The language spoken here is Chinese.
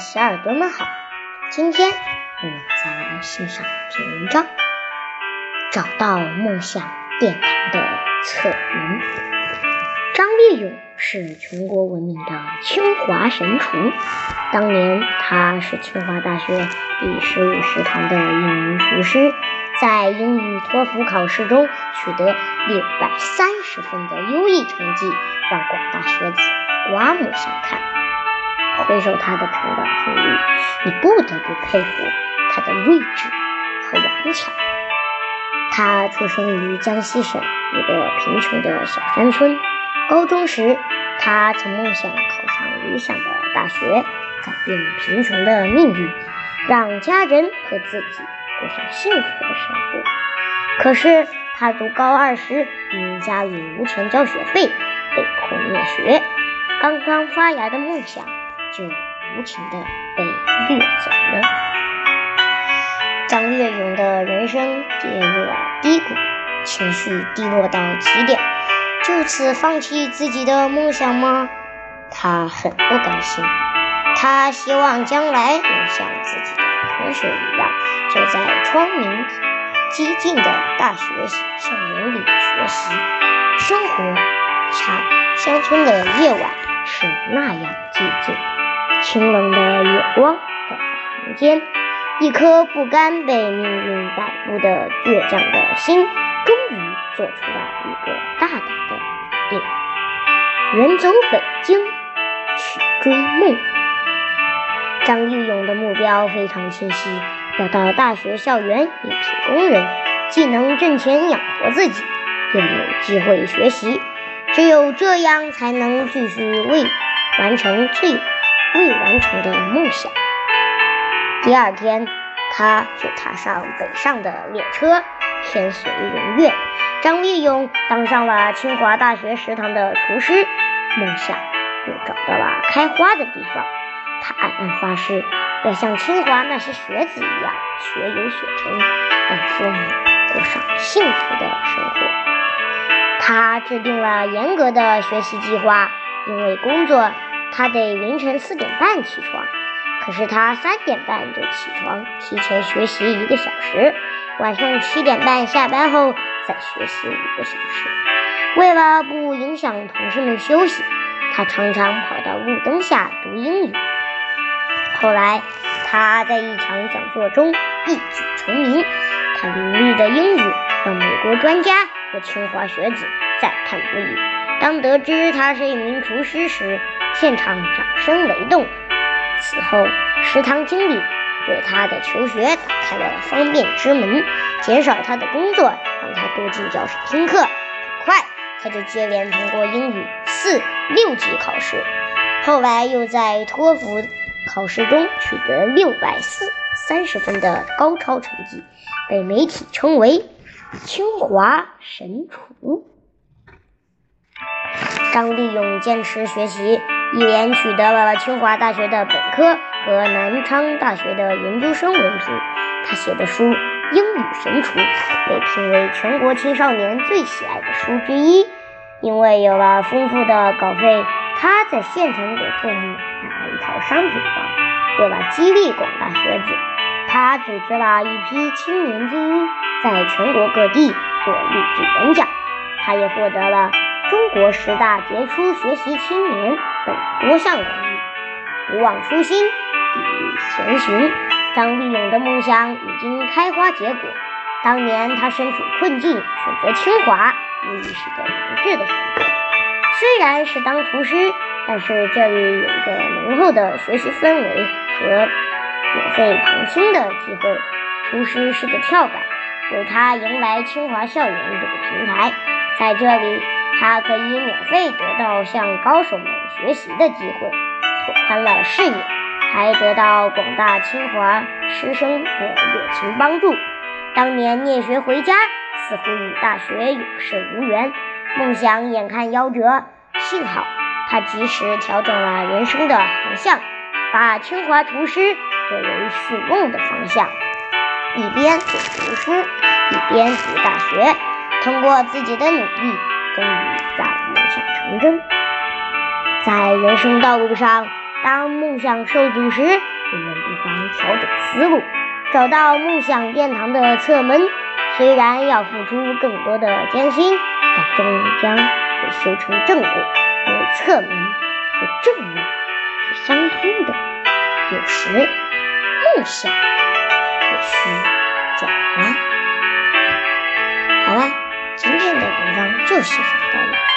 小耳朵们好，今天我们再来欣赏一篇文章，《找到梦想殿堂的策源》。张烈勇是全国闻名的清华神厨，当年他是清华大学第十五食堂的一名厨师，在英语托福考试中取得六百三十分的优异成绩，让广大学子刮目相看。回首他的成长经历，你不得不佩服他的睿智和顽强。他出生于江西省一个贫穷的小山村。高中时，他曾梦想考上理想的大学，改变贫穷的命运，让家人和自己过上幸福的生活。可是，他读高二时，因家里无钱交学费，被迫辍学。刚刚发芽的梦想。就无情的被掠走了。张月勇的人生跌入了低谷，情绪低落到极点，就此放弃自己的梦想吗？他很不甘心，他希望将来能像自己的同学一样，就在窗明几净的大学校园里学习。生活差，乡村的夜晚是那样寂静。清冷的月光照在房间，一颗不甘被命运摆布的倔强的心，终于做出了一个大胆的决定：远走北京去追梦。张立勇的目标非常清晰，要到大学校园应聘工人，既能挣钱养活自己，又有机会学习。只有这样，才能继续为完成最。未完成的梦想。第二天，他就踏上北上的列车，天随人愿。张立勇当上了清华大学食堂的厨师，梦想又找到了开花的地方。他暗暗发誓，要像清华那些学子一样学有所成，让父母过上幸福的生活。他制定了严格的学习计划，因为工作。他得凌晨四点半起床，可是他三点半就起床，提前学习一个小时。晚上七点半下班后再学习五个小时。为了不影响同事们休息，他常常跑到路灯下读英语。后来，他在一场讲座中一举成名。他流利的英语让美国专家和清华学子赞叹不已。当得知他是一名厨师时，现场掌声雷动。此后，食堂经理为他的求学打开了方便之门，减少他的工作，让他多进教室听课。很快，他就接连通过英语四、六级考试，后来又在托福考试中取得六百四三十分的高超成绩，被媒体称为“清华神厨”。张立勇坚持学习。一连取得了清华大学的本科和南昌大学的研究生文凭。他写的书《英语神厨》被评为全国青少年最喜爱的书之一。因为有了丰富的稿费，他在县城给父母买了一套商品房。为了激励广大学子，他组织了一批青年精英，在全国各地做励志演讲。他也获得了。中国十大杰出学习青年等多项荣誉，不忘初心，砥砺前行。张立勇的梦想已经开花结果。当年他身处困境，选择清华，无疑是个明智的选择。虽然是当厨师，但是这里有着浓厚的学习氛围和免费旁听的机会。厨师是个跳板，为他迎来清华校园这个平台，在这里。他可以免费得到向高手们学习的机会，拓宽了视野，还得到广大清华师生的热情帮助。当年念学回家，似乎与大学有甚无缘，梦想眼看夭折。幸好他及时调整了人生的航向，把清华厨师作为续梦的方向，一边做厨师，一边读大学，通过自己的努力。终于让梦想成真。在人生道路上，当梦想受阻时，我们不妨调整思路，找到梦想殿堂的侧门。虽然要付出更多的艰辛，但终将会修成正果。因为侧门和正门是相通的。有时梦想也需转弯。就写到这里。